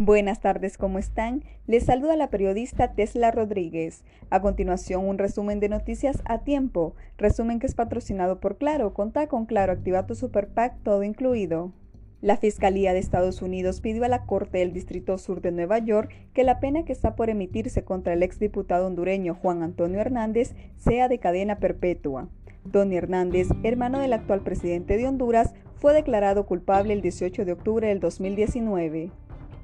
Buenas tardes, ¿cómo están? Les saluda la periodista Tesla Rodríguez. A continuación, un resumen de noticias a tiempo. Resumen que es patrocinado por Claro. Contá con Claro, activa tu Super Pack, todo incluido. La Fiscalía de Estados Unidos pidió a la Corte del Distrito Sur de Nueva York que la pena que está por emitirse contra el exdiputado hondureño Juan Antonio Hernández sea de cadena perpetua. Tony Hernández, hermano del actual presidente de Honduras, fue declarado culpable el 18 de octubre del 2019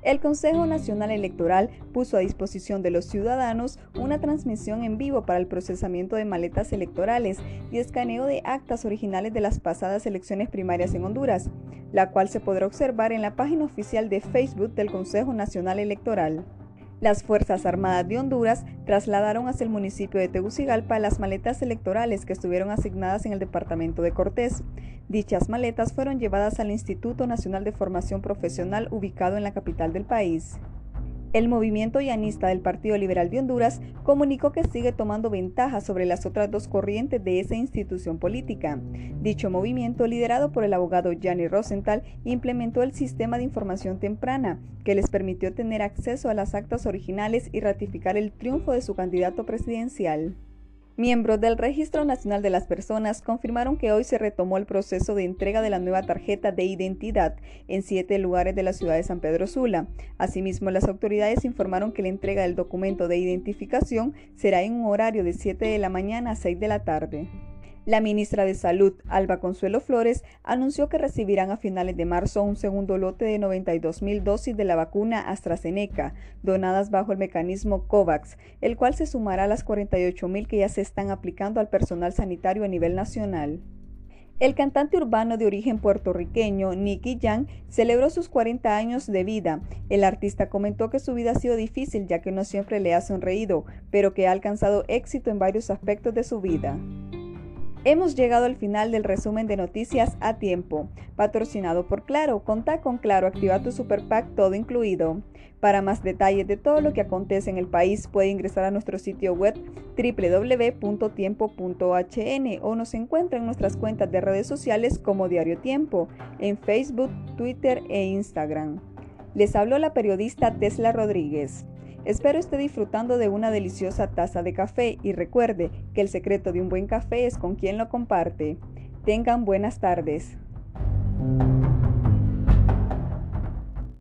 el Consejo Nacional Electoral puso a disposición de los ciudadanos una transmisión en vivo para el procesamiento de maletas electorales y escaneo de actas originales de las pasadas elecciones primarias en Honduras, la cual se podrá observar en la página oficial de Facebook del Consejo Nacional Electoral. Las Fuerzas Armadas de Honduras trasladaron hacia el municipio de Tegucigalpa las maletas electorales que estuvieron asignadas en el departamento de Cortés. Dichas maletas fueron llevadas al Instituto Nacional de Formación Profesional ubicado en la capital del país. El movimiento llanista del Partido Liberal de Honduras comunicó que sigue tomando ventaja sobre las otras dos corrientes de esa institución política. Dicho movimiento, liderado por el abogado Gianni Rosenthal, implementó el sistema de información temprana, que les permitió tener acceso a las actas originales y ratificar el triunfo de su candidato presidencial. Miembros del Registro Nacional de las Personas confirmaron que hoy se retomó el proceso de entrega de la nueva tarjeta de identidad en siete lugares de la ciudad de San Pedro Sula. Asimismo, las autoridades informaron que la entrega del documento de identificación será en un horario de 7 de la mañana a 6 de la tarde. La ministra de Salud, Alba Consuelo Flores, anunció que recibirán a finales de marzo un segundo lote de 92 mil dosis de la vacuna AstraZeneca, donadas bajo el mecanismo COVAX, el cual se sumará a las 48 mil que ya se están aplicando al personal sanitario a nivel nacional. El cantante urbano de origen puertorriqueño, Nicky Young, celebró sus 40 años de vida. El artista comentó que su vida ha sido difícil ya que no siempre le ha sonreído, pero que ha alcanzado éxito en varios aspectos de su vida. Hemos llegado al final del resumen de noticias a tiempo, patrocinado por Claro. Contá con Claro, activa tu Super Pack todo incluido. Para más detalles de todo lo que acontece en el país, puede ingresar a nuestro sitio web www.tiempo.hn o nos encuentra en nuestras cuentas de redes sociales como Diario Tiempo, en Facebook, Twitter e Instagram. Les habló la periodista Tesla Rodríguez. Espero esté disfrutando de una deliciosa taza de café y recuerde que el secreto de un buen café es con quien lo comparte. Tengan buenas tardes.